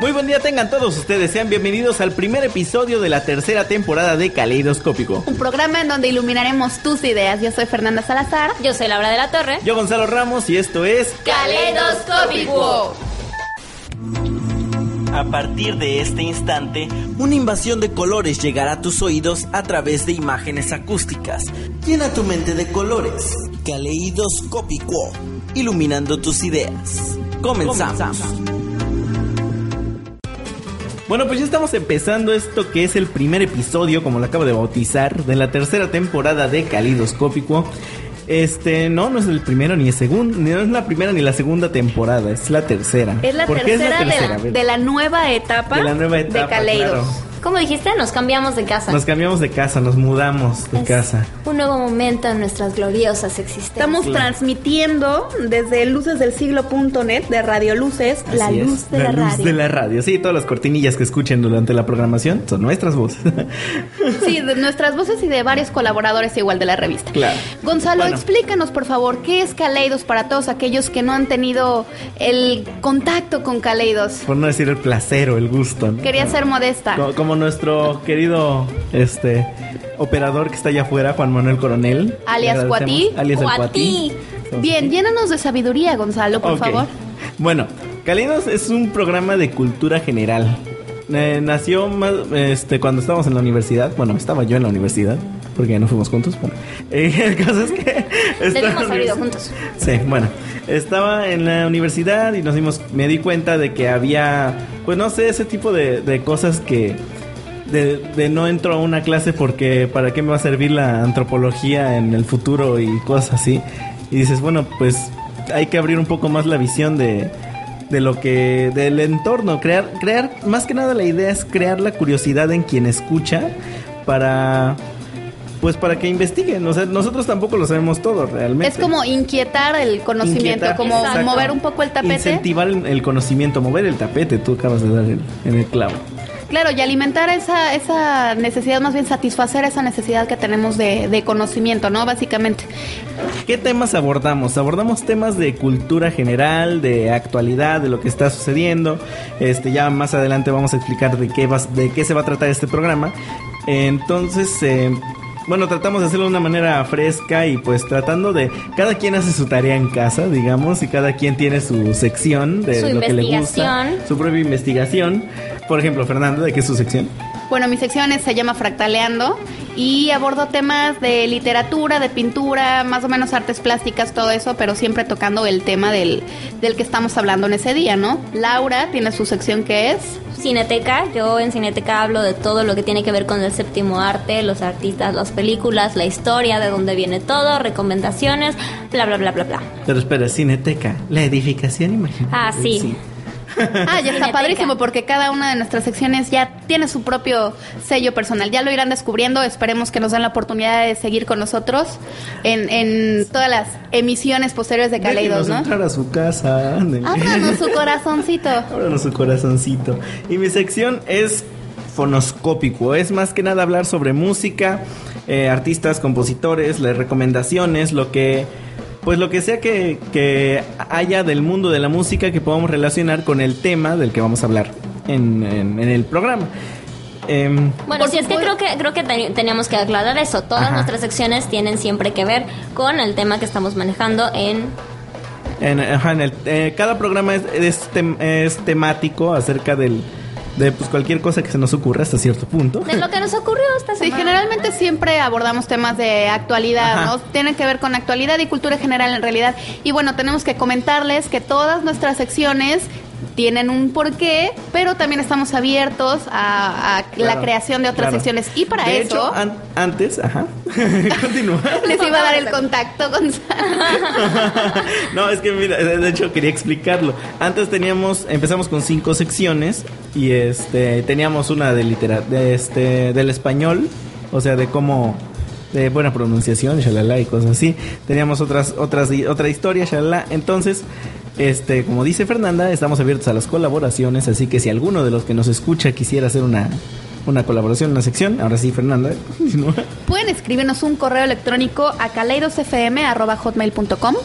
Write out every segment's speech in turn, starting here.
Muy buen día tengan todos ustedes, sean bienvenidos al primer episodio de la tercera temporada de Caleidoscópico. Un programa en donde iluminaremos tus ideas. Yo soy Fernanda Salazar. Yo soy Laura de la Torre. Yo Gonzalo Ramos y esto es Caleidoscópico. A partir de este instante, una invasión de colores llegará a tus oídos a través de imágenes acústicas. Llena tu mente de colores. Caleidoscópico, iluminando tus ideas. Comenzamos. Bueno, pues ya estamos empezando esto que es el primer episodio, como lo acabo de bautizar, de la tercera temporada de Calidoscópico. Este, no, no es el primero ni el segundo, no es la primera ni la segunda temporada, es la tercera. Es la, ¿Por qué tercera, es la tercera? A de, la, de la nueva etapa De la nueva etapa, de Caleidos. claro. ¿Cómo dijiste? Nos cambiamos de casa. Nos cambiamos de casa, nos mudamos de Es casa. Un nuevo momento en nuestras gloriosas existencias. Estamos Claro. transmitiendo desde lucesdelsiglo.net de Radio Luces, la es, luz de la, luz radio. de la radio. Sí, todas las cortinillas que escuchen durante la programación son nuestras voces. Sí, de nuestras voces y de varios colaboradores igual de la revista. Claro. Gonzalo, Bueno. explícanos por favor, ¿qué es Caleidos para todos aquellos que no han tenido el contacto con Caleidos? Por no decir el placer o el gusto. ¿no? Quería ser modesta. Co- Como nuestro querido este operador que está allá afuera, Juan Manuel Coronel. Alias. Cuatí. Alias el Cuatí. Cuatí. Bien, llénanos de sabiduría, Gonzalo, por favor. Bueno, Calidos es un programa de cultura general. Eh, nació más, este, cuando estábamos en la universidad. Bueno, estaba yo en la universidad, porque ya no fuimos juntos. Bueno, eh, el caso es que. Debimos haber ido juntos. Sí, bueno, estaba en la universidad y nos dimos, me di cuenta de que había, pues no sé, ese tipo de, de cosas que, de, de no entro a una clase porque para qué me va a servir la antropología en el futuro y cosas así. Y dices, bueno, pues hay que abrir un poco más la visión de, de lo que, del entorno, crear, crear, más que nada la idea es crear la curiosidad en quien escucha para... Pues para que investiguen, o sea, nosotros tampoco lo sabemos todo realmente. Es como inquietar el conocimiento, Inquietar, como exacto. mover un poco el tapete. Incentivar el, el conocimiento, mover el tapete, tú acabas de dar el- en el clavo. Claro, y alimentar esa, esa necesidad, más bien satisfacer esa necesidad que tenemos de, de conocimiento, ¿no? Básicamente. ¿Qué temas abordamos? Abordamos temas de cultura general, de actualidad, de lo que está sucediendo. Este, ya más adelante vamos a explicar de qué, vas, de qué se va a tratar este programa. Entonces, eh, bueno, tratamos de hacerlo de una manera fresca y pues tratando de... Cada quien hace su tarea en casa, digamos, y cada quien tiene su sección de Su lo que le gusta. Su propia investigación. Por ejemplo, Fernando, ¿de qué es su sección? Bueno, mi sección es- se llama Fractaleando y abordo temas de literatura, de pintura, más o menos artes plásticas, todo eso, pero siempre tocando el tema del, del que estamos hablando en ese día, ¿no? Laura tiene su sección que es... Cineteca, yo en Cineteca hablo de todo lo que tiene que ver con el séptimo arte, los artistas, las películas, la historia, de dónde viene todo, recomendaciones, bla, bla, bla, bla, bla. Pero espera, Cineteca, la edificación imaginaria. Ah, sí. Ah, ya está padrísimo porque cada una de nuestras secciones ya tiene su propio sello personal. Ya lo irán descubriendo. Esperemos que nos den la oportunidad de seguir con nosotros en, en todas las emisiones posteriores de Caleidos, Déjenos ¿no? entrar a su casa. ándale. Ábranos su corazoncito. Ábranos su corazoncito. Y mi sección es fonoscópico. Es más que nada hablar sobre música, eh, artistas, compositores, las recomendaciones, lo que... Pues lo que sea que, que haya del mundo de la música que podamos relacionar con el tema del que vamos a hablar en, en- en el programa. Em, Bueno, sí, es que creo que creo que ten- teníamos que aclarar eso. Todas Ajá. nuestras secciones tienen siempre que ver con el tema que estamos manejando en En, ajá, en el- eh, cada programa es, es tem- es temático acerca del, de pues, cualquier cosa que se nos ocurra hasta cierto punto. de lo que nos ocurrió esta Sí, semana. generalmente siempre abordamos temas de actualidad, Ajá. ¿no? Tienen que ver con actualidad y cultura general en realidad. Y bueno, tenemos que comentarles que todas nuestras secciones tienen un porqué, pero también estamos abiertos a, a la creación de otras claro. secciones. Y para De eso hecho, an- antes, ajá. Continúa. les iba a dar el contacto, Gonzalo. no, es que mira, de hecho quería explicarlo. Antes teníamos, empezamos con cinco secciones y este teníamos una de litera, de este, del español, o sea, de cómo de buena pronunciación, shalala y cosas así. Teníamos otras, otras, otra historia, shalala. Entonces, este, como dice Fernanda, estamos abiertos a las colaboraciones, así que si alguno de los que nos escucha quisiera hacer una, una colaboración, una sección, ahora sí, Fernanda, continúa. Pueden escribirnos un correo electrónico a caleidosfm.hotmail.com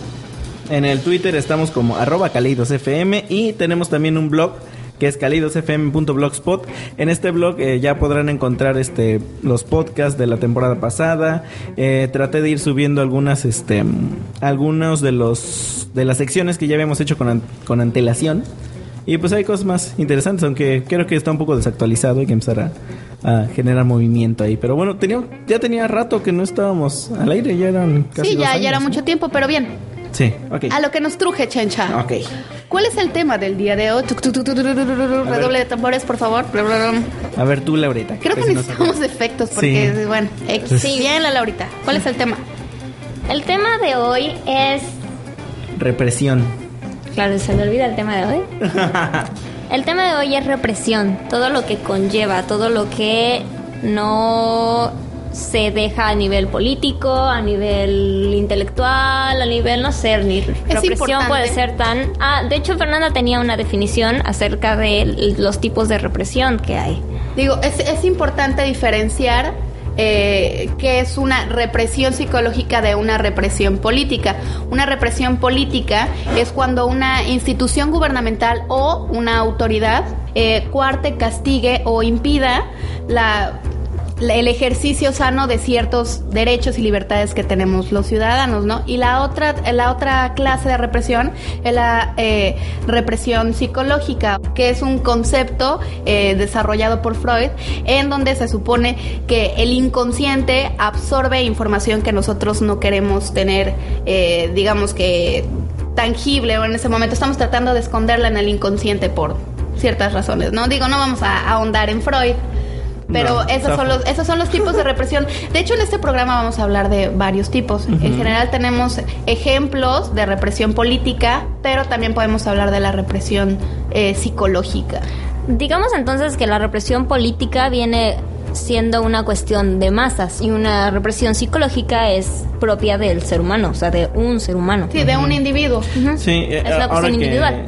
En el Twitter estamos como arroba caleidosfm y tenemos también un blog que es calidosfm.blogspot. En este blog eh, ya podrán encontrar este los podcasts de la temporada pasada. Eh, traté de ir subiendo algunas este algunos de los de las secciones que ya habíamos hecho con, con antelación. Y pues hay cosas más interesantes, aunque creo que está un poco desactualizado, hay que empezar a, a generar movimiento ahí. Pero bueno, tenía, ya tenía rato que no estábamos al aire, ya eran casi Sí, dos ya, años, ya era ¿no? mucho tiempo, pero bien. Sí, ok. A lo que nos truje, Chencha. Ok. ¿Cuál es el tema del día de hoy? Tuc, tuc, tuc, tuc, tuc, tuc, tuc, tuc, Redoble de tambores, por favor. A ver tú, Laurita. Creo que si no necesitamos efectos porque, Sí. bueno. Sí, bien, la Laurita. ¿Cuál es el tema? El tema de hoy es... Represión. Claro, se me olvida el tema de hoy. El tema de hoy es represión, todo lo que conlleva, todo lo que no se deja a nivel político, a nivel intelectual, a nivel, no sé, ni represión puede ser tan... Ah, de hecho Fernanda tenía una definición acerca de los tipos de represión que hay. Digo, es, es importante diferenciar eh, qué es una represión psicológica de una represión política. Una represión política es cuando una institución gubernamental o una autoridad eh, cuarte, castigue o impida la- el ejercicio sano de ciertos derechos y libertades que tenemos los ciudadanos, ¿no? Y la otra, la otra clase de represión es la eh, represión psicológica, que es un concepto eh, desarrollado por Freud, en donde se supone que el inconsciente absorbe información que nosotros no queremos tener, eh, digamos que tangible o en ese momento estamos tratando de esconderla en el inconsciente por ciertas razones, ¿no? Digo, no vamos a ahondar en Freud. Pero No, esos, son los, esos son los tipos de represión. De hecho, en este programa vamos a hablar de varios tipos. En general tenemos ejemplos de represión política, pero también podemos hablar de la represión eh, psicológica. Digamos entonces que la represión política viene siendo una cuestión de masas y una represión psicológica es propia del ser humano, o sea, de un ser humano. Sí, de un individuo. Sí, eh, Es la cuestión que individual.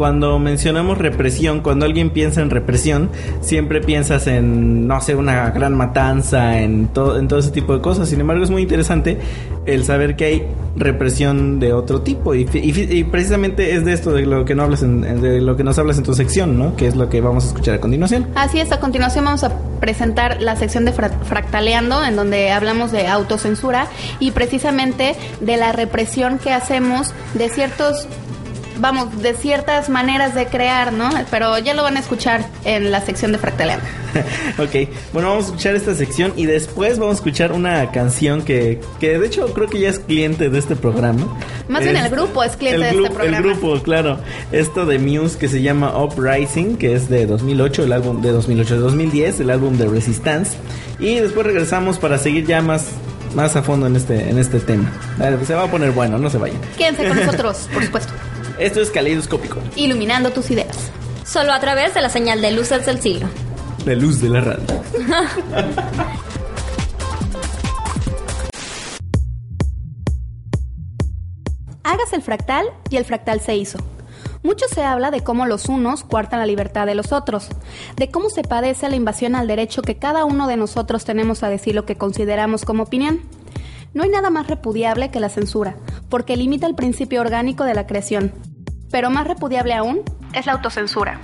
Cuando mencionamos represión, cuando alguien piensa en represión, siempre piensas en, no sé, una gran matanza, en, todo en todo ese tipo de cosas. Sin embargo, es muy interesante el saber que hay represión de otro tipo. Y, y y precisamente es de esto de lo que no hablas en, de lo que nos hablas en tu sección, ¿no? Que es lo que vamos a escuchar a continuación. Así es, a continuación vamos a presentar la sección de fra- Fractaleando, en donde hablamos de autocensura y precisamente de la represión que hacemos de ciertos, vamos, de ciertas maneras de crear, ¿no? Pero ya lo van a escuchar en la sección de Fractaleando. ok, bueno, vamos a escuchar esta sección y después vamos a escuchar una canción que, que de hecho creo que ya es cliente de este programa. Más bien el grupo es cliente de este programa. El grupo, claro. Esto de Muse que se llama Uprising, que es de 2008, el álbum de 2008, de 2010, el álbum de Resistance. Y después regresamos para seguir ya más, más a fondo en este, en este tema. Vale, Se va a poner bueno, no se vayan. Quédense con nosotros, por supuesto, Esto es Caleidoscópico, iluminando tus ideas. Solo a través de la señal de luces del siglo. la luz de la radio. Hagas el fractal y el fractal se hizo. Mucho se habla de cómo los unos cuartan la libertad de los otros, de cómo se padece la invasión al derecho que cada uno de nosotros tenemos a decir lo que consideramos como opinión. No hay nada más repudiable que la censura, porque limita el principio orgánico de la creación. Pero más repudiable aún es la autocensura.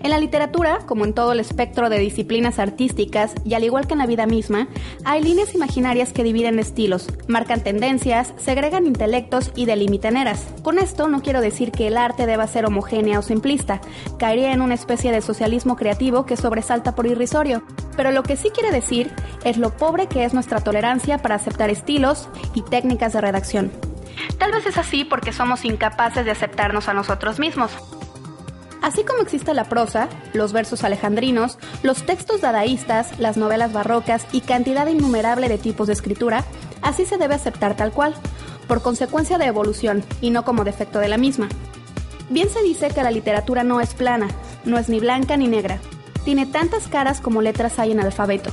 En la literatura, como en todo el espectro de disciplinas artísticas, y al igual que en la vida misma, hay líneas imaginarias que dividen estilos, marcan tendencias, segregan intelectos y delimitan eras. Con esto no quiero decir que el arte deba ser homogénea o simplista, caería en una especie de socialismo creativo que sobresalta por irrisorio. Pero lo que sí quiere decir es lo pobre que es nuestra tolerancia para aceptar estilos y técnicas de redacción. Tal vez es así porque somos incapaces de aceptarnos a nosotros mismos. Así como existe la prosa, los versos alejandrinos, los textos dadaístas, las novelas barrocas y cantidad innumerable de tipos de escritura, así se debe aceptar tal cual, por consecuencia de evolución y no como defecto de la misma. Bien se dice que la literatura no es plana, no es ni blanca ni negra. Tiene tantas caras como letras hay en el alfabeto,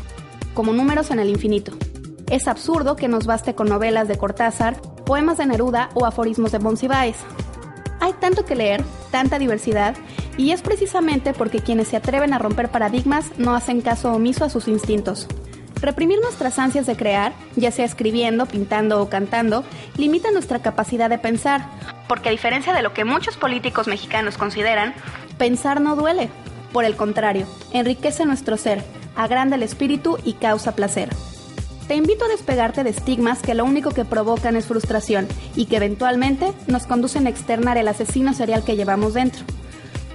como números en el infinito. Es absurdo que nos baste con novelas de Cortázar, poemas de Neruda o aforismos de Monsiváis. Hay tanto que leer, tanta diversidad, y es precisamente porque quienes se atreven a romper paradigmas no hacen caso omiso a sus instintos. Reprimir nuestras ansias de crear, ya sea escribiendo, pintando o cantando, limita nuestra capacidad de pensar, porque a diferencia de lo que muchos políticos mexicanos consideran, Pensar no duele. Por el contrario, enriquece nuestro ser, agranda el espíritu y causa placer. Te invito a despegarte de estigmas que lo único que provocan es frustración y que eventualmente nos conducen a externar el asesino serial que llevamos dentro.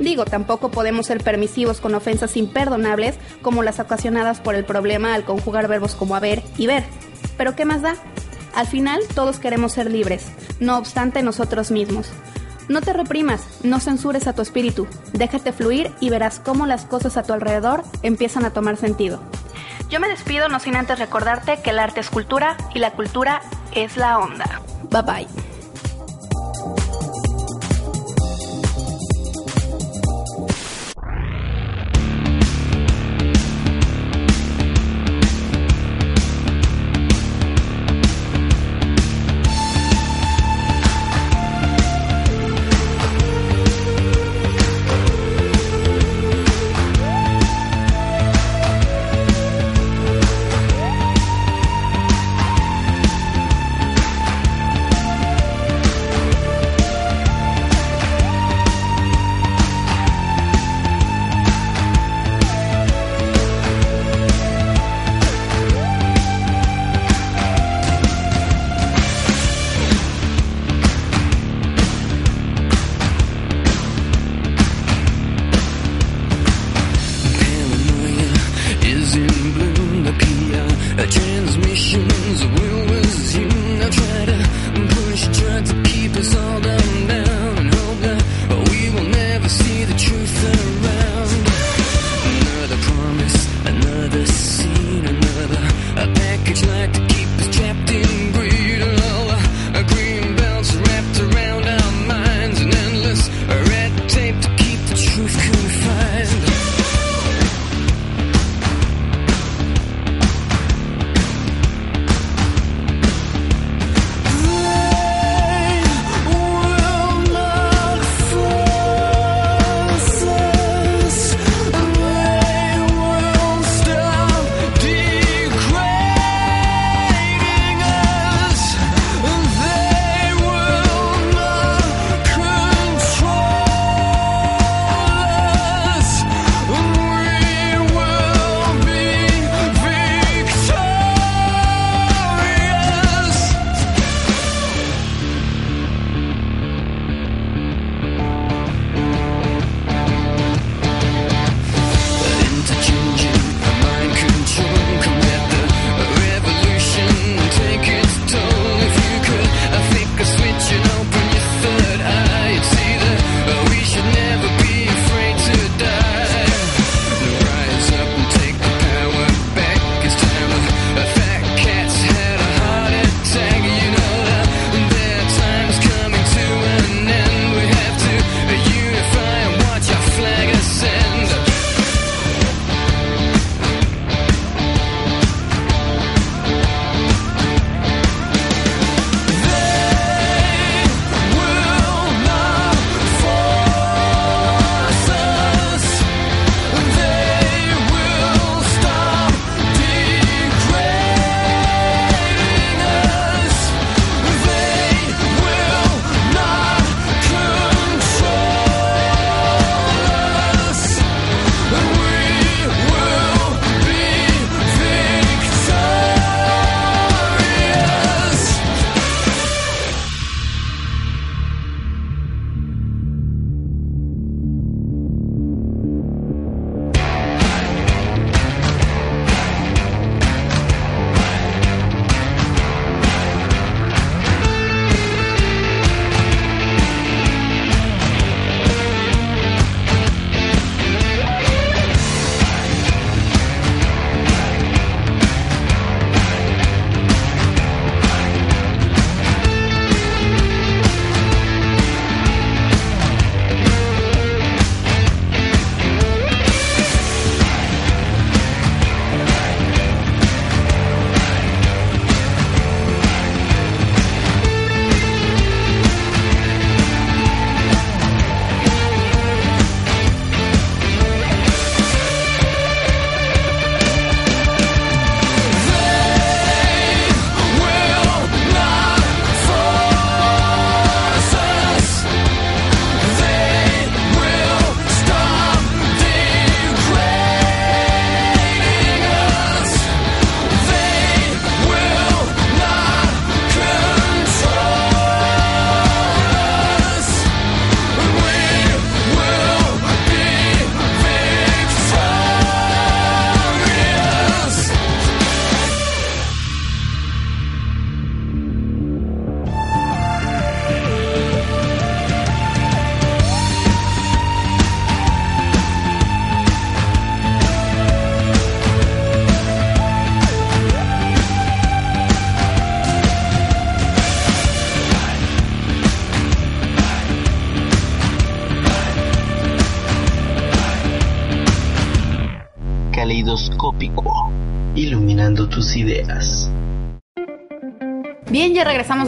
Digo, tampoco podemos ser permisivos con ofensas imperdonables como las ocasionadas por el problema al conjugar verbos como haber y ver. Pero ¿qué más da? Al final todos queremos ser libres, no obstante nosotros mismos. No te reprimas, no censures a tu espíritu, déjate fluir y verás cómo las cosas a tu alrededor empiezan a tomar sentido. Yo me despido no sin antes recordarte que el arte es cultura y la cultura es la onda. Bye bye.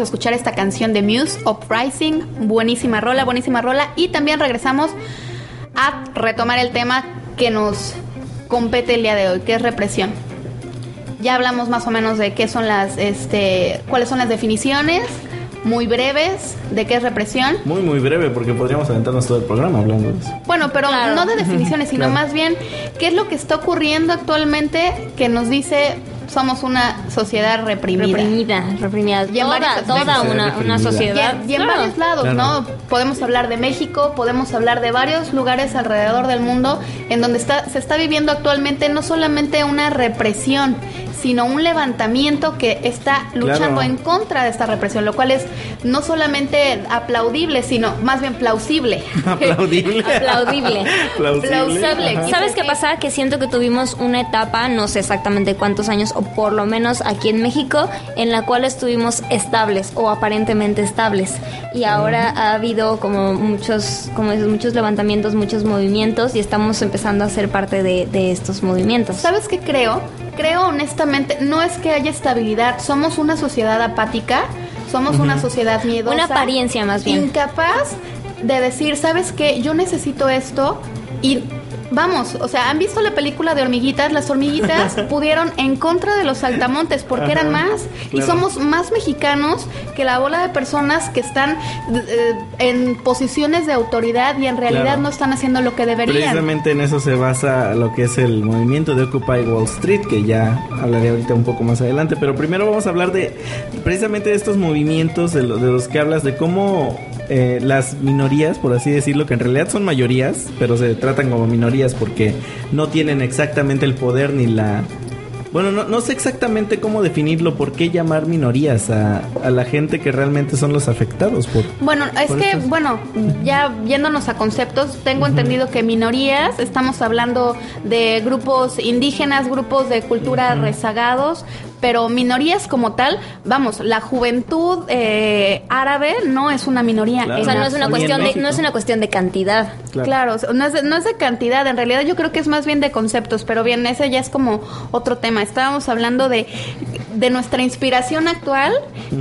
A escuchar esta canción de Muse, Uprising, buenísima rola, buenísima rola, y también regresamos a retomar el tema que nos compete el día de hoy, que es represión. Ya hablamos más o menos de qué son las, este, cuáles son las definiciones, muy breves de qué es represión. Muy, muy breve, porque podríamos aventarnos todo el programa hablando de eso. Bueno, pero Claro. no de definiciones, sino Claro. más bien qué es lo que está ocurriendo actualmente que nos dice somos una sociedad reprimida. Reprimida, reprimida. Y en Toda, varios toda una, una Y sociedad. en, y en Claro. varios lados, Claro. ¿no? Podemos hablar de México, podemos hablar de varios lugares alrededor del mundo en donde está, se está viviendo actualmente no solamente una represión, sino un levantamiento que está luchando Claro. en contra de esta represión, lo cual es no solamente aplaudible, sino más bien plausible. Aplaudible. Aplaudible. Plausible. ¿Sabes qué pasa? Que siento que tuvimos una etapa, no sé exactamente cuántos años, o por lo menos aquí en México, en la cual estuvimos estables o aparentemente estables. Y ahora ha habido como muchos, como dices, muchos levantamientos, muchos movimientos y estamos empezando a ser parte de, de estos movimientos. ¿Sabes qué creo? Creo honestamente, no es que haya estabilidad, somos una sociedad apática, somos una sociedad miedosa. Una apariencia más bien. Incapaz de decir, ¿sabes qué? Yo necesito esto y vamos, o sea, ¿han visto la película de hormiguitas? Las hormiguitas pudieron en contra de los saltamontes porque eran más y somos más mexicanos que la bola de personas que están eh, en posiciones de autoridad y en realidad Claro. no están haciendo lo que deberían. Precisamente en eso se basa lo que es el movimiento de Occupy Wall Street, que ya hablaré ahorita un poco más adelante. Pero primero vamos a hablar de precisamente de estos movimientos de, lo- de los que hablas, de cómo eh, las minorías, por así decirlo, que en realidad son mayorías, pero se tratan como minorías porque no tienen exactamente el poder ni la... Bueno, no, no sé exactamente cómo definirlo, por qué llamar minorías a, a la gente que realmente son los afectados por... Bueno, es Por que, estos- bueno, ya yéndonos a conceptos, tengo entendido que minorías, estamos hablando de grupos indígenas, grupos de cultura rezagados, pero minorías como tal, vamos, la juventud eh, árabe no es una minoría. Claro. o sea, no es una cuestión de, no es una cuestión de cantidad. Claro, no, es de, no es de cantidad, en realidad yo creo que es más bien de conceptos, pero bien, ese ya es como otro tema. Estábamos hablando de, de nuestra inspiración actual,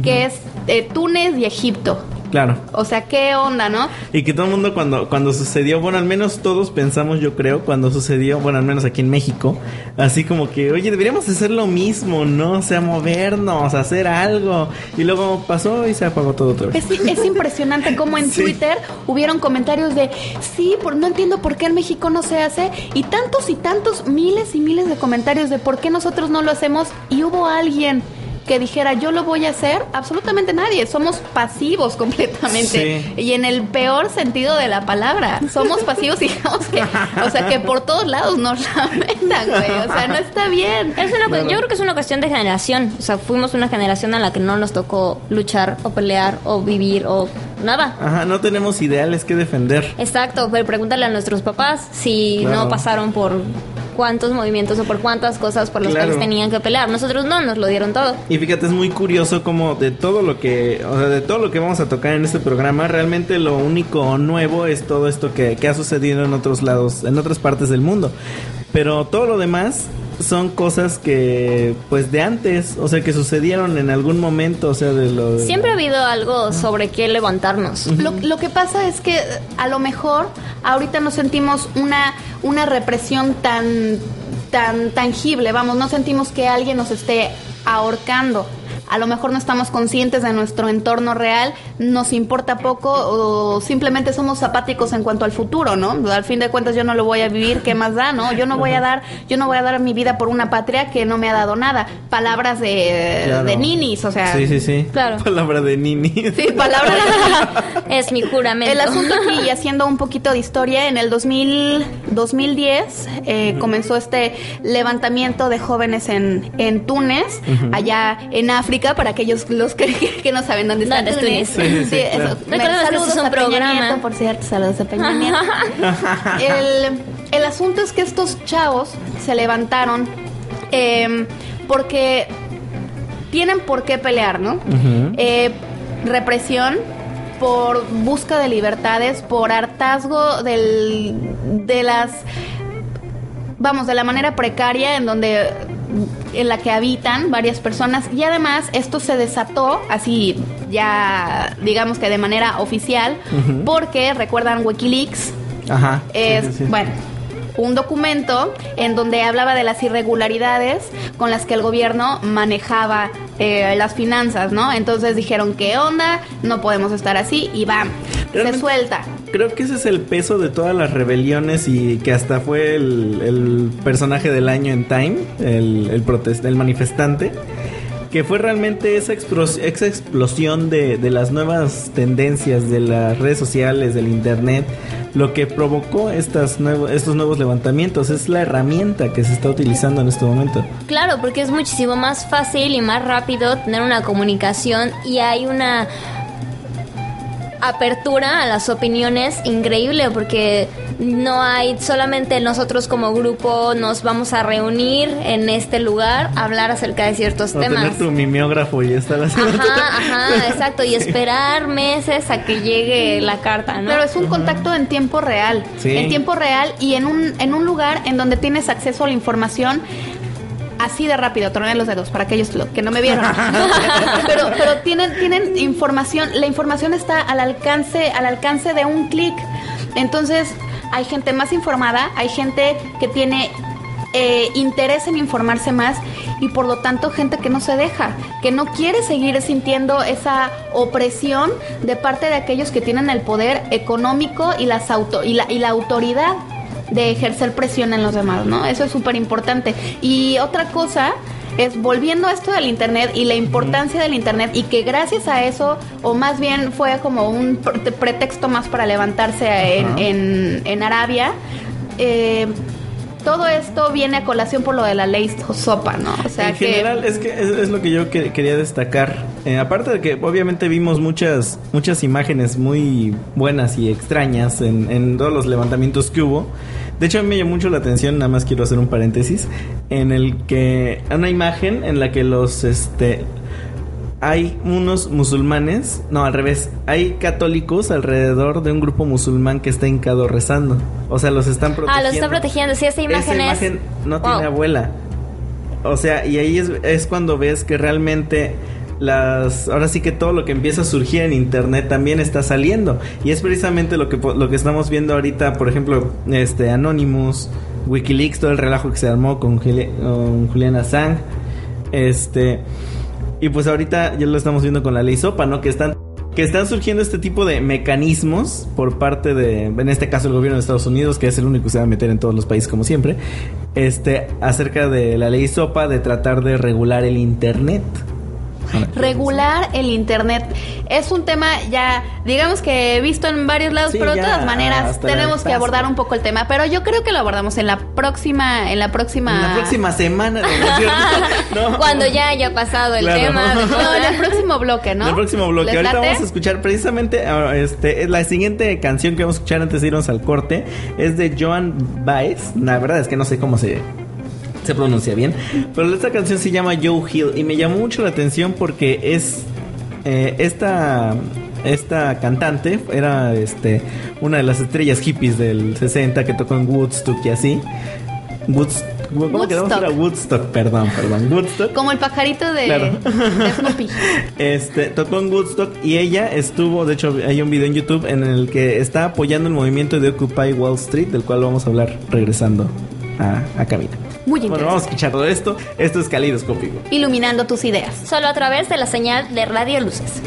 que es eh, Túnez y Egipto. Claro. O sea, ¿qué onda, no? Y que todo el mundo cuando, cuando sucedió, bueno, al menos todos pensamos, yo creo, cuando sucedió, bueno, al menos aquí en México, así como que, oye, deberíamos hacer lo mismo, ¿no? O sea, movernos, hacer algo. Y luego pasó y se apagó todo otra vez. Es, es impresionante cómo en Sí. Twitter hubieron comentarios de, sí, por, no entiendo por qué en México no se hace, y tantos y tantos, miles y miles de comentarios de por qué nosotros no lo hacemos, y hubo alguien que dijera, yo lo voy a hacer, absolutamente nadie, somos pasivos completamente, Sí. y en el peor sentido de la palabra, somos pasivos y digamos que, o sea, que por todos lados nos lamentan, güey, o sea, no está bien. Es una, Yo creo que es una cuestión de generación. O sea, fuimos una generación a la que no nos tocó luchar o pelear o vivir o nada. Ajá, no tenemos ideales que defender. Exacto, pero pregúntale a nuestros papás si Claro. no pasaron por cuántos movimientos o por cuántas cosas por las Claro. cuales tenían que pelear. Nosotros no, nos lo dieron todo. Y fíjate, es muy curioso como de todo lo que, o sea, de todo lo que vamos a tocar en este programa, realmente lo único nuevo es todo esto que, que ha sucedido en otros lados, en otras partes del mundo. Pero todo lo demás son cosas que, pues de antes, o sea, que sucedieron en algún momento, o sea, de lo... de- Siempre ha habido algo sobre qué levantarnos. Lo, lo que pasa es que a lo mejor ahorita no sentimos una, una represión tan, tan tangible, vamos, no sentimos que alguien nos esté ahorcando. A lo mejor no estamos conscientes de nuestro entorno real, nos importa poco o simplemente somos apáticos en cuanto al futuro, ¿no? Al fin de cuentas yo no lo voy a vivir, ¿qué más da, no? Yo no voy a dar, yo no voy a dar mi vida por una patria que no me ha dado nada. Palabras de, Claro. de ninis, o sea, Sí, sí, sí. Claro. Palabra de Nini. sí, palabras de es mi juramento. el asunto aquí, y haciendo un poquito de historia, en el 2000, 2010 eh, comenzó este levantamiento de jóvenes en, en Túnez, allá en África, para aquellos los que, que no saben dónde está ¿Dónde es Túnez. Sí, sí, sí, eso. que saludos este es un a Peña programa. Nieto, por cierto, saludos a Peña Nieto. el, el asunto es que estos chavos se levantaron eh, porque tienen por qué pelear, ¿no? Eh, represión por busca de libertades, por hartazgo del, de las vamos, de la manera precaria en donde en la que habitan varias personas y además esto se desató así ya digamos que de manera oficial porque recuerdan Wikileaks Ajá. es sí, sí. bueno un documento en donde hablaba de las irregularidades con las que el gobierno manejaba eh, las finanzas, ¿no? Entonces dijeron, ¿qué onda? No podemos estar así y ¡bam! Se suelta. Creo que ese es el peso de todas las rebeliones y que hasta fue el, personaje del año en Time, el, el, protest- el manifestante, que fue realmente esa, explos- esa explosión de, de las nuevas tendencias de las redes sociales, del Internet, lo que provocó estas nuevo- estos nuevos levantamientos. Es la herramienta que se está utilizando en este momento. Claro, porque es muchísimo más fácil y más rápido tener una comunicación y hay una apertura a las opiniones increíble porque no hay solamente nosotros como grupo nos vamos a reunir en este lugar a hablar acerca de ciertos O tener temas. tu mimeógrafo y estar haciendo... Ajá, ajá, exacto, y esperar meses a que llegue la carta, ¿no? Pero es un contacto en tiempo real. Sí. En tiempo real y en un, en un lugar en donde tienes acceso a la información así de rápido, troné los dedos para aquellos lo- que no me vieron. pero pero tienen, tienen información, la información está al alcance, al alcance de un clic. Entonces, hay gente más informada, hay gente que tiene eh, interés en informarse más y por lo tanto gente que no se deja, que no quiere seguir sintiendo esa opresión de parte de aquellos que tienen el poder económico y, las auto y, la, y la autoridad de ejercer presión en los demás, ¿no? Eso es súper importante. Y otra cosa es volviendo a esto del internet y la importancia del internet y que gracias a eso, o más bien fue como un pre- pretexto más para levantarse en, en, en Arabia, eh, todo esto viene a colación por lo de la ley SOPA, ¿no? O sea en que... general, es que es, es lo que yo que- quería destacar. Eh, aparte de que obviamente vimos muchas muchas imágenes muy buenas y extrañas en, en todos los levantamientos que hubo. De hecho, a mí me llamó mucho la atención, nada más quiero hacer un paréntesis, en el que una imagen en la que los este hay unos musulmanes, no, al revés, hay católicos alrededor de un grupo musulmán que está hincado rezando. O sea, los están protegiendo. Ah, los está protegiendo. Sí, esa imagen Esa es. imagen no Wow. tiene abuela. O sea, y ahí es, es cuando ves que realmente las ahora sí que todo lo que empieza a surgir en internet también está saliendo y es precisamente lo que lo que estamos viendo ahorita, por ejemplo, este Anonymous, WikiLeaks, todo el relajo que se armó con, Juli- con Julian Assange, este y pues ahorita ya lo estamos viendo con la ley SOPA, ¿no? Que están que están surgiendo este tipo de mecanismos por parte de, en este caso, el gobierno de Estados Unidos, que es el único que se va a meter en todos los países como siempre, este, acerca de la ley SOPA de tratar de regular el Internet. Regular el internet es un tema ya digamos que he visto en varios lados Sí, pero de todas maneras tenemos que abordar un poco el tema pero yo creo que lo abordamos en la próxima en la próxima En la próxima semana. Cuando ya haya pasado el Claro. tema. no en el próximo bloque no En el próximo bloque. ¿Les Ahorita late? vamos a escuchar precisamente ah, este, la siguiente canción que vamos a escuchar antes de irnos al corte es de Joan Baez. La verdad es que no sé cómo se, se pronuncia bien. Pero esta canción se llama Joe Hill y me llamó mucho la atención porque es eh, esta esta cantante era este una de las estrellas hippies del 60 que tocó en Woodstock y así. Woodstock. ¿Cómo quedamos? Woodstock. Era Woodstock, perdón, perdón. Woodstock. como el pajarito de, Claro. de Snoopy Este, tocó en Woodstock y ella estuvo, de hecho hay un video en YouTube en el que está apoyando el movimiento de Occupy Wall Street, del cual vamos a hablar regresando a, a cabina. Muy Bueno, interesante vamos a escuchar todo esto. Esto es Calidoscópico. iluminando tus ideas Solo a través de la señal de Radio Luces.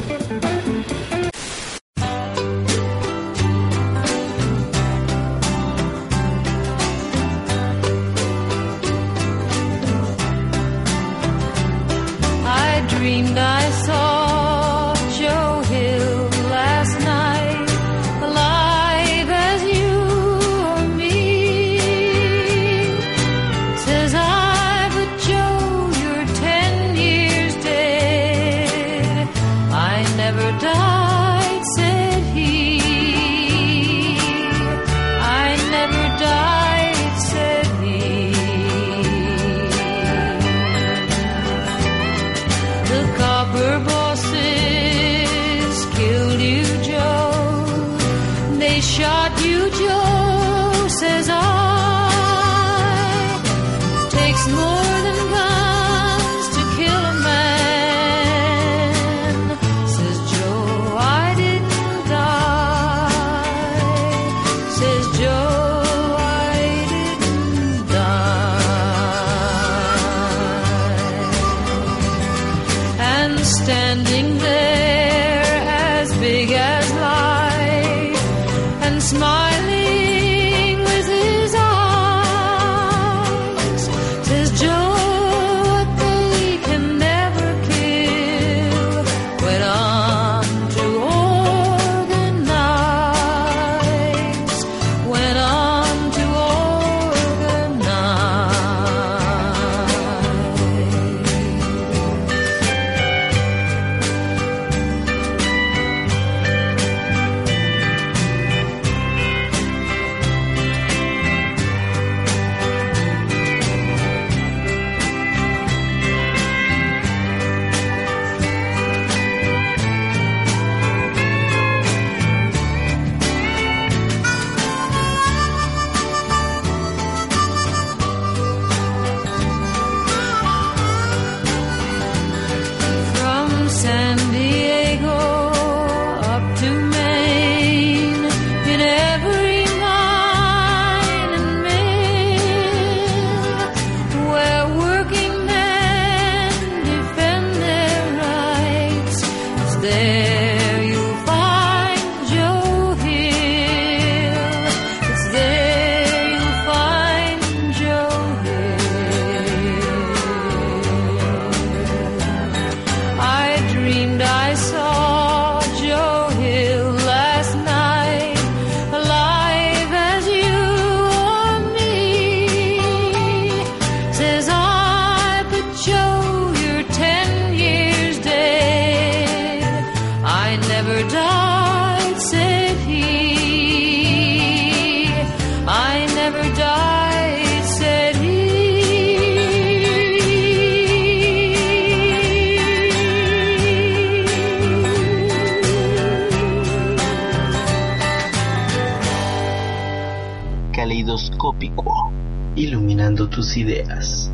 Ideas.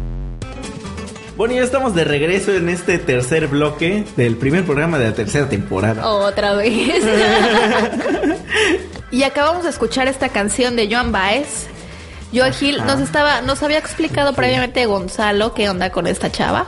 Bueno, ya estamos de regreso en este tercer bloque del primer programa de la tercera temporada. Otra vez. Y acabamos de escuchar esta canción de Joan Baez. Joe Hill nos estaba, nos había explicado previamente Gonzalo qué onda con esta chava.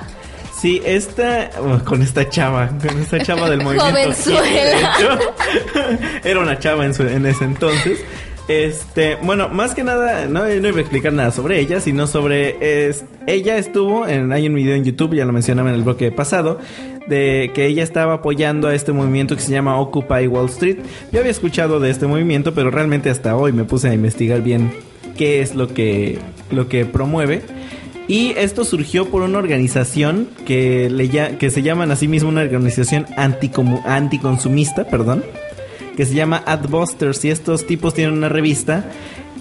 Sí, esta oh, con esta chava, con esta chava del movimiento. Jovenzuela. Era una chava en, su- en ese entonces. Este, bueno, más que nada, no, no iba a explicar nada sobre ella, sino sobre es, ella estuvo en hay un video en YouTube, ya lo mencionaba en el bloque pasado, de que ella estaba apoyando a este movimiento que se llama Occupy Wall Street. Yo había escuchado de este movimiento, pero realmente hasta hoy me puse a investigar bien qué es lo que lo que promueve. Y esto surgió por una organización que, le, que se llaman a sí misma una organización anticomu- anticonsumista, perdón, que se llama Adbusters. Y estos tipos tienen una revista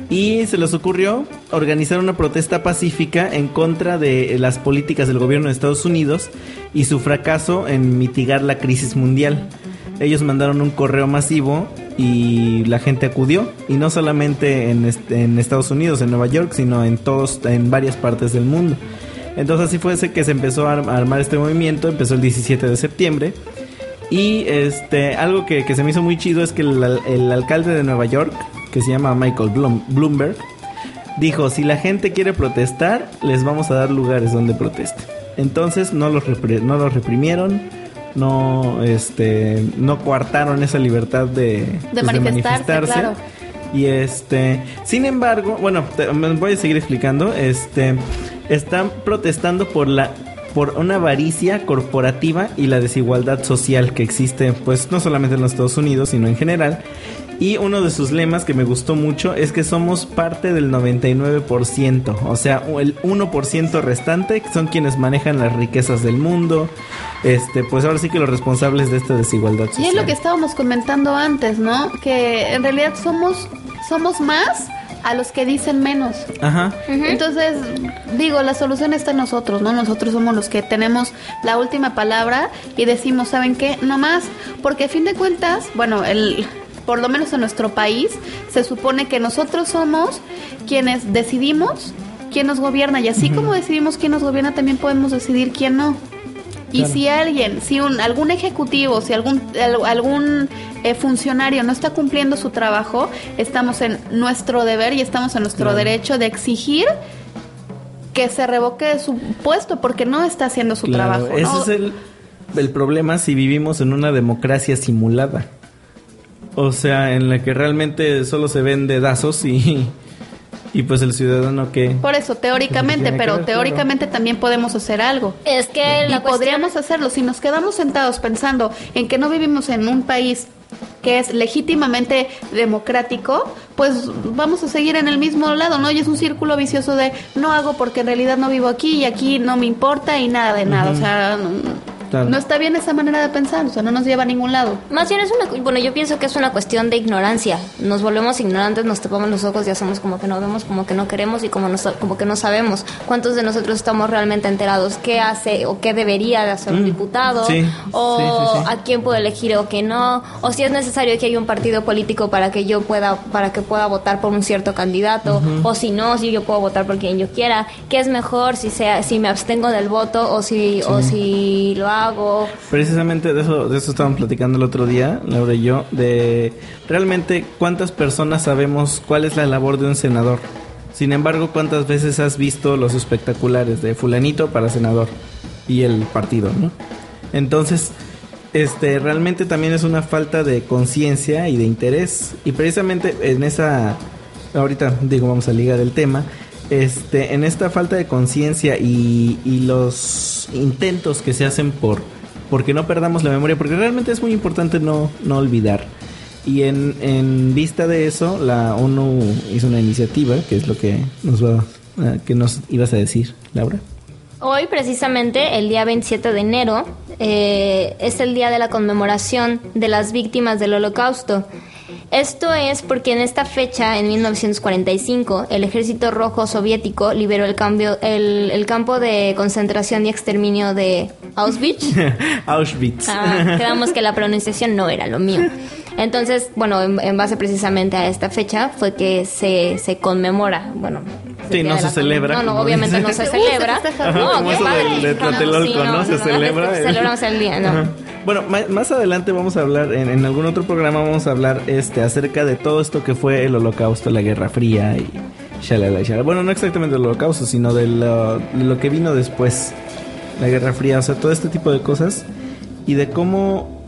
y se les ocurrió organizar una protesta pacífica en contra de las políticas del gobierno de Estados Unidos y su fracaso en mitigar la crisis mundial. Ellos mandaron un correo masivo y la gente acudió y no solamente en, Estados Unidos, en Nueva York, sino en todos, en varias partes del mundo. Entonces así fue que se empezó a armar este movimiento, empezó el 17 de septiembre y este algo que, que se me hizo muy chido es que el, al- el alcalde de Nueva York, que se llama Michael Blum- Bloomberg, dijo, si la gente quiere protestar, les vamos a dar lugares donde protesten. Entonces no los, repre- no los reprimieron, no, este, no coartaron esa libertad de, pues, manifestarse, claro. Y este, sin embargo, bueno, te- me voy a seguir explicando. Este, están protestando por la por una avaricia corporativa y la desigualdad social que existe, pues no solamente en los Estados Unidos, sino en general. Y uno de sus lemas que me gustó mucho es que somos parte del 99%, o sea, el 1% restante son quienes manejan las riquezas del mundo. Este, pues ahora sí que los responsables de esta desigualdad social. Y es lo que estábamos comentando antes, ¿no? Que en realidad somos, somos más a los que dicen menos. Ajá. Entonces, digo, la solución está en nosotros, ¿no? Nosotros somos los que tenemos la última palabra y decimos, ¿saben qué? No más, porque a fin de cuentas, bueno, el por lo menos en nuestro país se supone que nosotros somos quienes decidimos quién nos gobierna y así como decidimos quién nos gobierna, también podemos decidir quién no. Y si alguien, si un, algún ejecutivo, si algún, al- algún eh, funcionario no está cumpliendo su trabajo, estamos en nuestro deber y estamos en nuestro Claro. derecho de exigir que se revoque de su puesto porque no está haciendo su Claro, trabajo. ese ¿no? es el, el problema si vivimos en una democracia simulada. O sea, en la que realmente solo se ven dedazos y, y pues el ciudadano que... Por eso, teóricamente, que pero ver, claro. teóricamente también podemos hacer algo. Es que Y la cuestión- podríamos hacerlo. Si nos quedamos sentados pensando en que no vivimos en un país que es legítimamente democrático, pues vamos a seguir en el mismo lado, ¿no? Y es un círculo vicioso de no hago porque en realidad no vivo aquí y aquí no me importa y nada de nada. O sea, no, Claro. no está bien esa manera de pensar, o sea, no nos lleva a ningún lado. Más bien es una, bueno, yo pienso que es una cuestión de ignorancia. Nos volvemos ignorantes, nos tapamos los ojos y hacemos como que no vemos, como que no queremos y como, no como que no sabemos. ¿Cuántos de nosotros estamos realmente enterados? ¿Qué hace o qué debería de hacer un Mm, diputado? sí, o sí, sí, sí. a quién puedo elegir o qué no? O si es necesario que haya un partido político para que yo pueda, para que pueda votar por un cierto candidato. O si no, si yo puedo votar por quien yo quiera. ¿Qué es mejor si sea, si me abstengo del voto o si, o si lo hago? Precisamente de eso, de eso platicando el otro día, Laura y yo, de realmente cuántas personas sabemos cuál es la labor de un senador. Sin embargo, cuántas veces has visto los espectaculares de fulanito para senador y el partido, ¿no? Entonces, este, realmente también es una falta de conciencia y de interés. Y precisamente en esa, ahorita digo, vamos a ligar el tema, este, en esta falta de conciencia y, los intentos que se hacen por, porque no perdamos la memoria, porque realmente es muy importante no, no olvidar. Y en, vista de eso, la ONU hizo una iniciativa, que es lo que nos va, nos ibas a decir, Laura. Hoy, precisamente, el día 27 de enero, eh, es el día de la conmemoración de las víctimas del Holocausto. Esto es porque en esta fecha, en 1945, el Ejército Rojo Soviético liberó el, cambio, el, el campo de concentración y exterminio de Auschwitz. Auschwitz. Ah, quedamos que la pronunciación no era lo mío. Entonces, bueno, en, en base precisamente a esta fecha fue que se, se conmemora, bueno... Sí, el día no de se la- celebra, No, no, como obviamente dicen. no se se celebra. festeja. Ajá, No, como eso del- de Tlatelolco, ¿no? Se celebra. Celebramos el día, no. Ajá. Bueno, más adelante vamos a hablar, en, en algún otro programa vamos a hablar este acerca de todo esto que fue el holocausto, la Guerra Fría y shalala, shalala. Bueno, no exactamente el holocausto, sino de lo, de lo que vino después, la Guerra Fría, o sea, todo este tipo de cosas y de cómo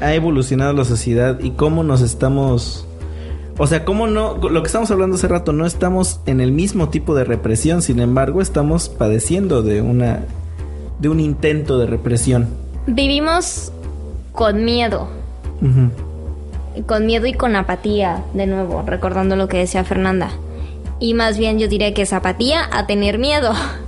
ha evolucionado la sociedad y cómo nos estamos... O sea, cómo no, lo que estamos hablando hace rato, no estamos en el mismo tipo de represión, sin embargo, estamos padeciendo de una de un intento de represión. Vivimos con miedo. Con miedo y con apatía, de nuevo, recordando lo que decía Fernanda. Y más bien yo diría que es apatía a tener miedo.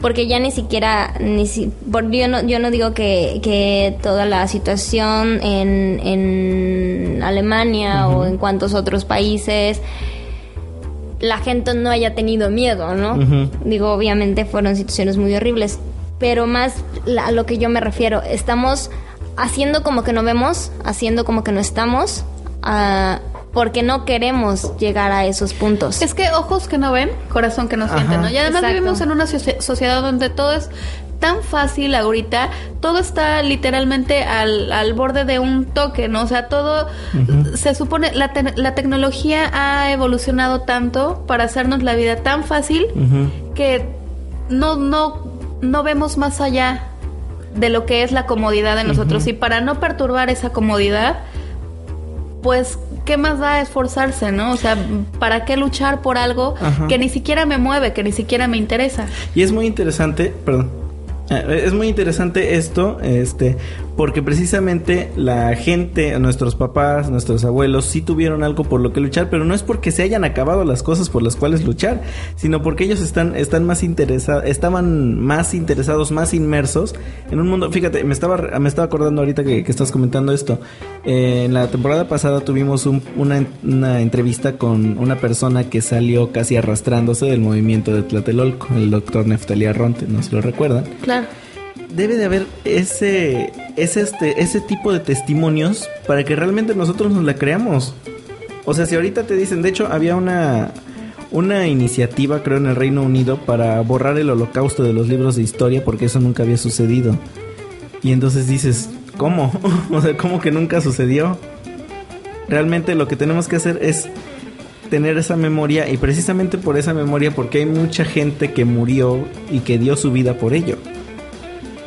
Porque ya ni siquiera, ni si, por- yo, no, yo no digo que, que toda la situación en, en Alemania o en cuantos otros países, la gente no haya tenido miedo, ¿no? Digo, obviamente fueron situaciones muy horribles, pero más la- a lo que yo me refiero, estamos haciendo como que no vemos, haciendo como que no estamos, ah, porque no queremos llegar a esos puntos. Es que ojos que no ven, corazón que no siente, Ajá. ¿no? Y además Exacto. vivimos en una socie- sociedad donde todo es tan fácil ahorita, todo está literalmente al, al borde de un toque, ¿no? O sea, todo se supone, la, te- la tecnología ha evolucionado tanto para hacernos la vida tan fácil que no, no, no vemos más allá de lo que es la comodidad de nosotros. Y para no perturbar esa comodidad, pues, ¿qué más da esforzarse, no? O sea, ¿para qué luchar por algo Ajá. que ni siquiera me mueve, que ni siquiera me interesa? Y es muy interesante, perdón. Eh, Es muy interesante esto, este, porque precisamente la gente, nuestros papás, nuestros abuelos, sí tuvieron algo por lo que luchar, pero no es porque se hayan acabado las cosas por las cuales luchar, sino porque ellos están, están más interesados, estaban más interesados, más inmersos en un mundo. Fíjate, me estaba, me estaba acordando ahorita que, estás comentando esto. Eh, en la temporada pasada tuvimos un- una, una entrevista con una persona que salió casi arrastrándose del movimiento de Tlatelolco, el doctor Neftalí Arronte, no se lo recuerdan Claro. Debe de haber ese, ese, este, ese tipo de testimonios para que realmente nosotros nos la creamos. O sea, si ahorita te dicen, de hecho, había una, una iniciativa, creo, en el Reino Unido para borrar el holocausto de los libros de historia porque eso nunca había sucedido. Y entonces dices, ¿cómo? o sea, ¿cómo que nunca sucedió? Realmente lo que tenemos que hacer es tener esa memoria y precisamente por esa memoria porque hay mucha gente que murió y que dio su vida por ello.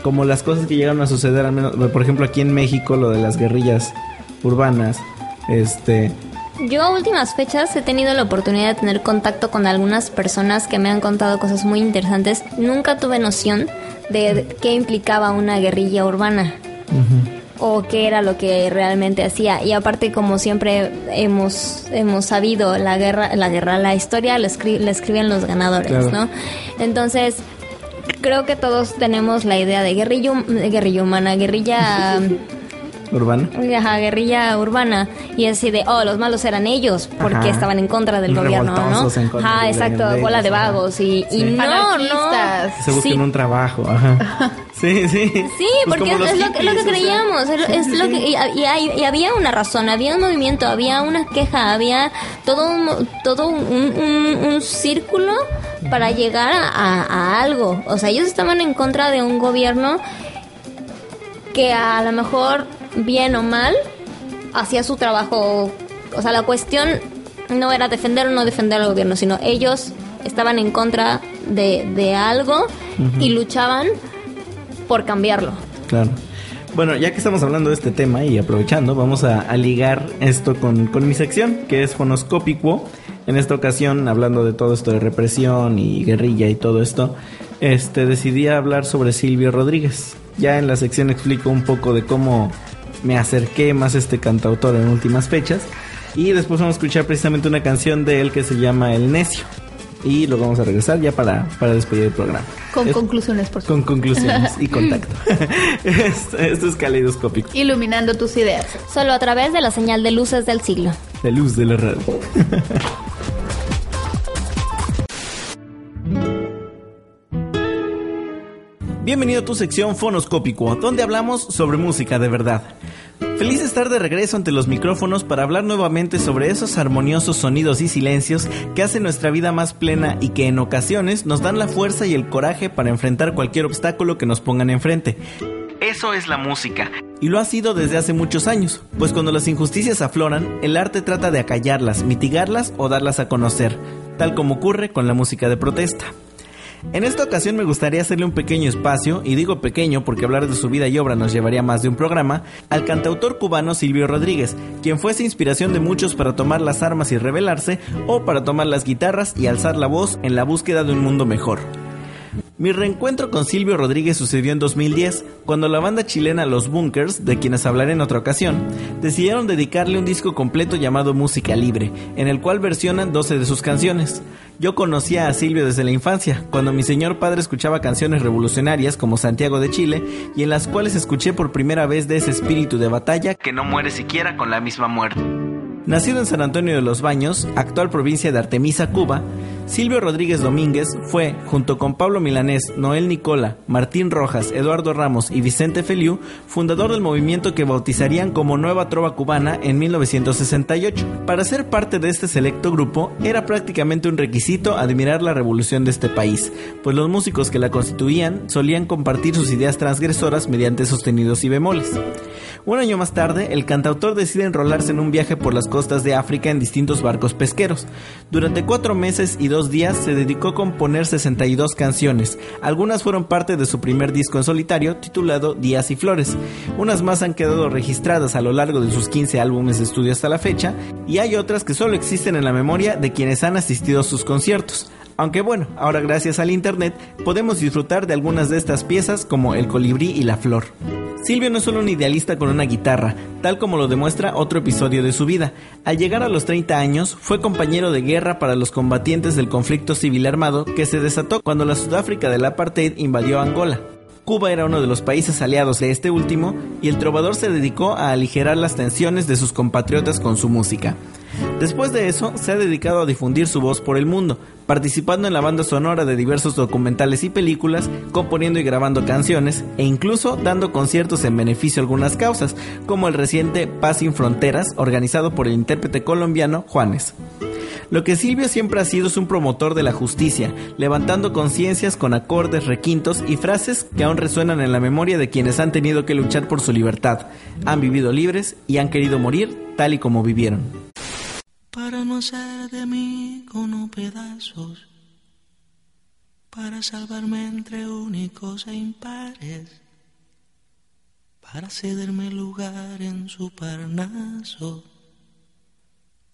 Como las cosas que llegaron a suceder, al menos, por ejemplo aquí en México, lo de las guerrillas urbanas, este, Yo a últimas fechas he tenido la oportunidad de tener contacto con algunas personas que me han contado cosas muy interesantes. Nunca tuve noción de qué implicaba una guerrilla urbana o qué era lo que realmente hacía. Y aparte, como siempre hemos, hemos sabido, la guerra, la guerra, la historia la, escri- la escriben los ganadores, Claro. ¿no? Entonces, creo que todos tenemos la idea de guerrilla, guerrilla humana, guerrilla... urbana. Ajá, guerrilla urbana y así de, oh, los malos eran ellos porque Ajá. estaban en contra del gobierno, ¿no? en contra Ajá, exacto, de bola de vagos y, y Sí. no, no. Anarquistas. Se buscan Sí. un trabajo, ajá. Sí, sí. Sí, Pues porque es, los lo, que- lo que hippies, o sea. creíamos, es, es lo que, y, y hay- y había una razón, había un movimiento, había una queja, había todo un, todo un, un- un círculo para llegar a, a- a algo. O sea, ellos estaban en contra de un gobierno que a lo mejor, bien o mal, hacía su trabajo. O sea, la cuestión no era defender o no defender al gobierno, sino ellos estaban en contra de, de algo y luchaban por cambiarlo. Claro. Bueno, ya que estamos hablando de este tema y aprovechando, vamos a, a ligar esto con, con mi sección, que es Fonoscópico. En esta ocasión, hablando de todo esto de represión y guerrilla y todo esto, este, decidí hablar sobre Silvio Rodríguez. Ya en la sección explico un poco de cómo me acerqué más a este cantautor en últimas fechas. Y después vamos a escuchar precisamente una canción de él que se llama El Necio. Y lo vamos a regresar ya para, para despedir el programa. Con Es- conclusiones, por con conclusiones y contacto. esto, esto es caleidoscópico. Iluminando tus ideas. Solo a través de la señal de luces del siglo. De luz de la radio. Bienvenido a tu sección Fonoscópico, donde hablamos sobre música de verdad. Feliz de estar de regreso ante los micrófonos para hablar nuevamente sobre esos armoniosos sonidos y silencios que hacen nuestra vida más plena y que en ocasiones nos dan la fuerza y el coraje para enfrentar cualquier obstáculo que nos pongan enfrente. Eso es la música. Y lo ha sido desde hace muchos años, pues cuando las injusticias afloran, el arte trata de acallarlas, mitigarlas o darlas a conocer, tal como ocurre con la música de protesta. En esta ocasión me gustaría hacerle un pequeño espacio, y digo pequeño porque hablar de su vida y obra nos llevaría más de un programa, al cantautor cubano Silvio Rodríguez, quien fuese inspiración de muchos para tomar las armas y rebelarse, o para tomar las guitarras y alzar la voz en la búsqueda de un mundo mejor. Mi reencuentro con Silvio Rodríguez sucedió en 2010, cuando la banda chilena Los Bunkers, de quienes hablaré en otra ocasión, decidieron dedicarle un disco completo llamado Música Libre, en el cual versionan 12 de sus canciones. Yo conocía a Silvio desde la infancia, cuando mi señor padre escuchaba canciones revolucionarias como Santiago de Chile, y en las cuales escuché por primera vez de ese espíritu de batalla que no muere siquiera con la misma muerte. Nacido en San Antonio de los Baños, actual provincia de Artemisa, Cuba, Silvio Rodríguez Domínguez fue, junto con Pablo Milanés, Noel Nicola, Martín Rojas, Eduardo Ramos y Vicente Feliu, fundador del movimiento que bautizarían como Nueva Trova Cubana en 1968. Para ser parte de este selecto grupo, era prácticamente un requisito admirar la revolución de este país, pues los músicos que la constituían solían compartir sus ideas transgresoras mediante sostenidos y bemoles. Un año más tarde, el cantautor decide enrolarse en un viaje por las costas de África en distintos barcos pesqueros. Durante cuatro meses y dos días se dedicó a componer 62 canciones. Algunas fueron parte de su primer disco en solitario titulado Días y Flores. Unas más han quedado registradas a lo largo de sus 15 álbumes de estudio hasta la fecha y hay otras que solo existen en la memoria de quienes han asistido a sus conciertos. Aunque bueno, ahora gracias al internet podemos disfrutar de algunas de estas piezas como El colibrí y la flor. Silvio no es solo un idealista con una guitarra, tal como lo demuestra otro episodio de su vida. Al llegar a los 30 años, fue compañero de guerra para los combatientes del conflicto civil armado que se desató cuando la Sudáfrica del apartheid invadió Angola. Cuba era uno de los países aliados de este último y el trovador se dedicó a aligerar las tensiones de sus compatriotas con su música. Después de eso, se ha dedicado a difundir su voz por el mundo, participando en la banda sonora de diversos documentales y películas, componiendo y grabando canciones e incluso dando conciertos en beneficio a algunas causas, como el reciente Paz sin Fronteras, organizado por el intérprete colombiano Juanes. Lo que Silvio siempre ha sido es un promotor de la justicia, levantando conciencias con acordes, requintos y frases que aún resuenan en la memoria de quienes han tenido que luchar por su libertad, han vivido libres y han querido morir tal y como vivieron. para no hacer de mí cono pedazos, para salvarme entre únicos e impares, para cederme lugar en su parnaso,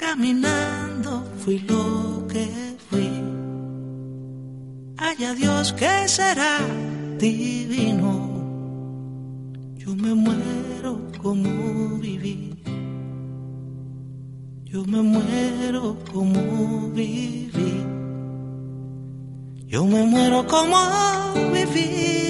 Caminando fui lo que fui. Haya Dios que será divino. Yo me muero como viví. Yo me muero como viví. Yo me muero como viví.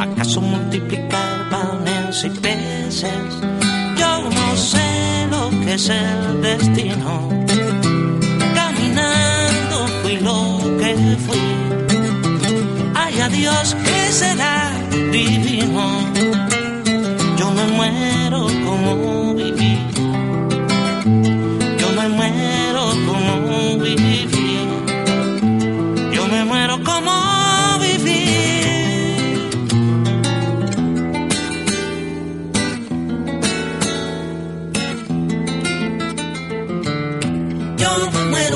¿Acaso multiplicar panes y peces? Yo no sé lo que es el destino. Caminando fui lo que fui. Ay, adiós, que será divino. Yo me muero como viví. Yo me muero Yo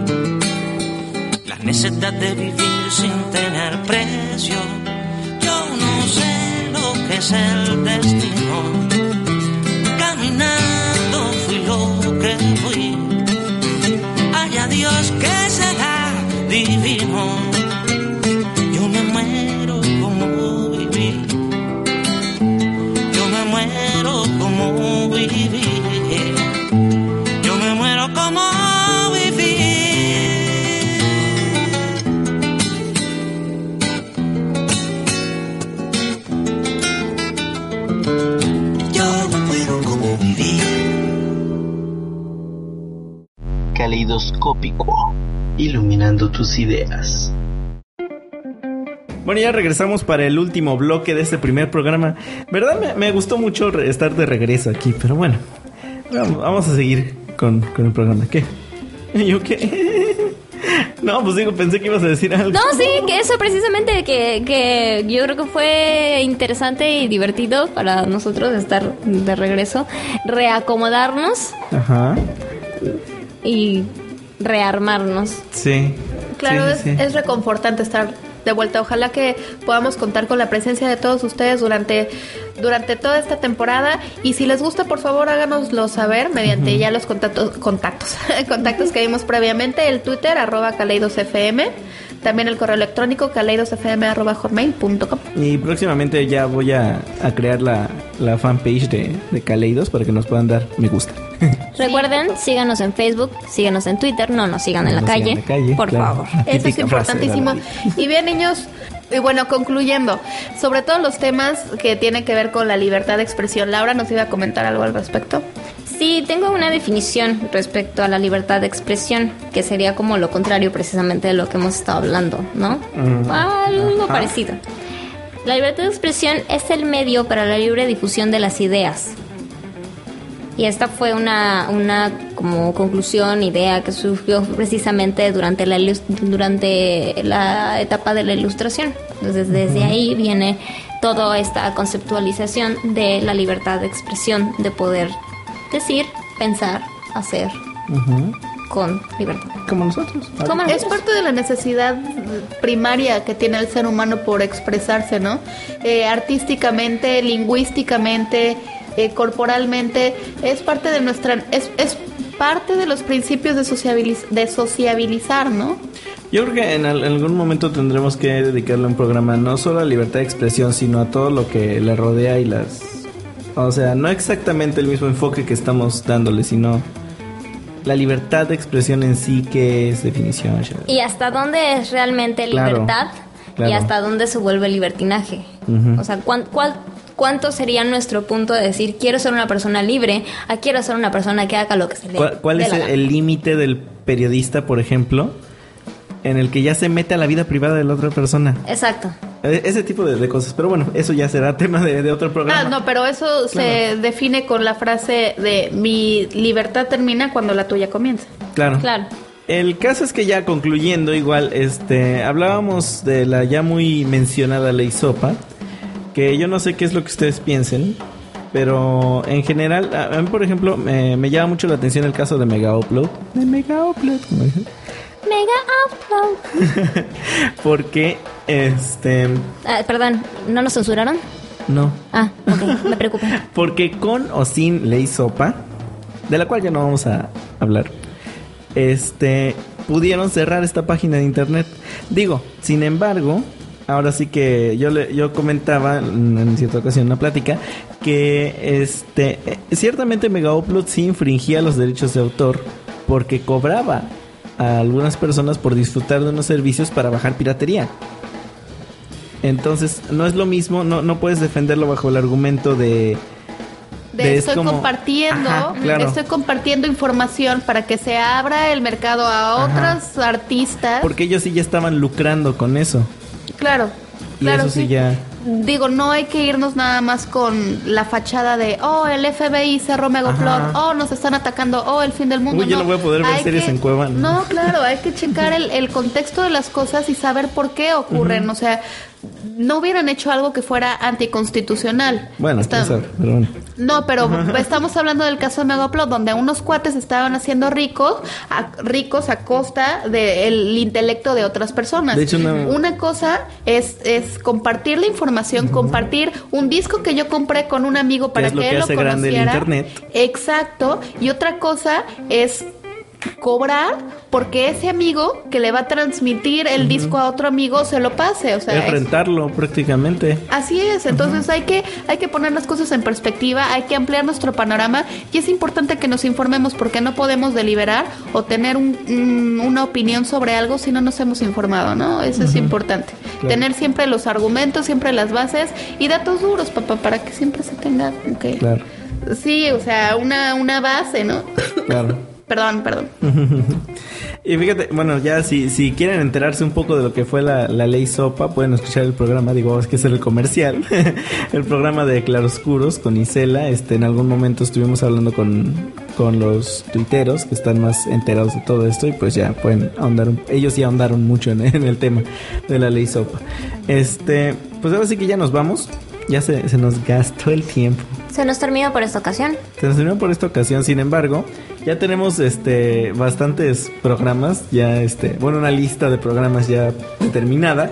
necesidad de vivir sin tener precio. Yo no sé lo que es el destino. Caminando fui lo que fui. Haya Dios que será divino. Caleidoscópico, iluminando tus ideas. Bueno, ya regresamos para el último bloque de este primer programa. ¿Verdad? Me, me gustó mucho estar de regreso aquí, pero bueno. Vamos, vamos a seguir con, con el programa. ¿Qué? ¿Yo qué? No, pues digo, pensé que ibas a decir algo. No, sí, que eso precisamente, que, que yo creo que fue interesante y divertido para nosotros estar de regreso, reacomodarnos Ajá. y rearmarnos. Sí. Claro, Sí, es, sí, es reconfortante estar de vuelta. Ojalá que podamos contar con la presencia de todos ustedes durante, durante toda esta temporada. Y si les gusta, por favor, háganoslo saber mediante ya los contactos, contactos, contactos que vimos previamente. El Twitter, arroba caleidosfm. También el correo electrónico, caleidosfm, arroba hotmail.com. Y próximamente ya voy a, a crear la, la fanpage de, de Kaleidos para que nos puedan dar me gusta. Recuerden, síganos en Facebook, síganos en Twitter, no nos sigan en, No la, nos sigan calle, en la calle, por claro. favor. Eso es la importantísimo. Y bien, niños, y bueno, concluyendo, sobre todo los temas que tienen que ver con la libertad de expresión. Laura nos iba a comentar algo al respecto. Sí, tengo una definición respecto a la libertad de expresión, que sería como lo contrario precisamente de lo que hemos estado hablando, ¿no? Algo Ajá. parecido. La libertad de expresión es el medio para la libre difusión de las ideas. Y esta fue una, una como conclusión, idea que surgió precisamente durante la, durante la etapa de la ilustración. Entonces desde ahí viene toda esta conceptualización de la libertad de expresión, de poder decir, pensar, hacer con libertad. Como nosotros. Como Es parte de la necesidad primaria que tiene el ser humano por expresarse, ¿no? Eh, artísticamente, lingüísticamente, eh, corporalmente, es parte de nuestra, es, es parte de los principios de, sociabiliz- de sociabilizar, ¿no? Yo creo que en, al- en algún momento tendremos que dedicarle un programa no solo a libertad de expresión, sino a todo lo que le rodea y las... O sea, no exactamente el mismo enfoque que estamos dándole, sino la libertad de expresión en sí, que es definición. Y hasta dónde es realmente Claro, libertad y hasta dónde se vuelve libertinaje. O sea, ¿cuán- cuál- ¿cuánto sería nuestro punto de decir quiero ser una persona libre a quiero ser una persona que haga lo que se le ¿Cuál, cuál es el límite del periodista, por ejemplo, en el que ya se mete a la vida privada de la otra persona? Exacto. E- Ese tipo de, de cosas. Pero bueno, eso ya será tema de, de otro programa. Ah, no, pero eso se define con la frase de mi libertad termina cuando la tuya comienza. Claro. Claro. El caso es que ya concluyendo igual, este, hablábamos de la ya muy mencionada ley SOPA, que yo no sé qué es lo que ustedes piensen, pero en general, a, a mí por ejemplo, me, me llama mucho la atención el caso de Mega Upload. De Mega Upload, como dicen. Mega upload. Porque, este, Ah, perdón, ¿no nos censuraron? no, Ah, ok, me preocupa. Porque con o sin ley SOPA, de la cual ya no vamos a hablar, este, pudieron cerrar esta página de internet. Digo, sin embargo, ahora sí que yo le, yo comentaba en cierta ocasión en una plática que este, eh, ciertamente Mega Upload sí infringía los derechos de autor porque cobraba a algunas personas por disfrutar de unos servicios para bajar piratería. Entonces, no es lo mismo, no, no puedes defenderlo bajo el argumento de... De, de es estoy como- compartiendo, Ajá, claro. estoy compartiendo información para que se abra el mercado a Ajá. otros artistas. Porque ellos sí ya estaban lucrando con eso. Claro, Y claro. eso sí ya... Digo, no hay que irnos nada más con la fachada de, oh, el FBI cerró Megaupload, Ajá. oh, nos están atacando, oh, el fin del mundo. Uy, yo no voy a poder ver Hay series que- en Cuevana. No, claro, hay que checar el, el contexto de las cosas y saber por qué ocurren. O sea, no hubieran hecho algo que fuera anticonstitucional. Bueno, Está- quién sabe, pero bueno. no, pero estamos hablando del caso de Megaupload, donde unos cuates estaban haciendo ricos a, ricos a costa del intelecto de otras personas. De hecho, una- cosa es, es compartir la información, compartir un disco que yo compré con un amigo para es lo que que él lo hace grande el conociera. Internet. Exacto. Y otra cosa es cobrar porque ese amigo que le va a transmitir el disco a otro amigo se lo pase, o sea, es es- rentarlo prácticamente. Así es, entonces hay que hay que poner las cosas en perspectiva, hay que ampliar nuestro panorama y es importante que nos informemos porque no podemos deliberar o tener un- un- una opinión sobre algo si no nos hemos informado, ¿no? Eso es importante. Claro. Tener siempre los argumentos, siempre las bases y datos duros, papá, para que siempre se tenga que Claro, Sí, o sea, una una base, ¿no? claro. Perdón, perdón. Y fíjate, bueno, ya si, si quieren enterarse un poco de lo que fue la, la ley Sopa, pueden escuchar el programa, digo, es que es el comercial, el programa de Claroscuros con Isela. Este, en algún momento estuvimos hablando con, con los tuiteros que están más enterados de todo esto y pues ya pueden ahondar, ellos ya ahondaron mucho en, en el tema de la ley Sopa. Este, pues ahora sí que ya nos vamos, ya se, se nos gastó el tiempo. Se nos terminó por esta ocasión. Se nos terminó por esta ocasión, sin embargo, ya tenemos este bastantes programas, ya este, bueno, una lista de programas ya determinada.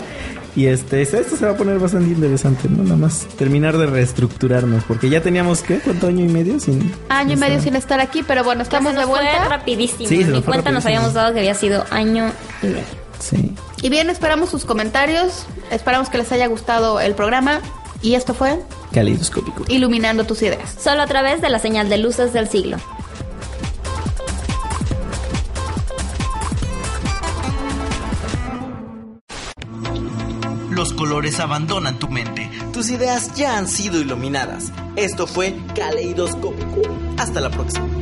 Y este, esto se va a poner bastante interesante, ¿no? Nada más terminar de reestructurarnos, porque ya teníamos, ¿qué? ¿Cuánto año y medio sin...? Año y medio sin estar aquí, pero bueno, estamos se de fue vuelta. rapidísimo. Sí, se Ni nos fue cuenta nos habíamos dado que había sido año y medio. Sí. Y bien, esperamos sus comentarios. Esperamos que les haya gustado el programa. Y esto fue Caleidoscópico. Iluminando tus ideas. Solo a través de la señal de luces del siglo. Los colores abandonan tu mente. Tus ideas ya han sido iluminadas. Esto fue Caleidoscópico. Hasta la próxima.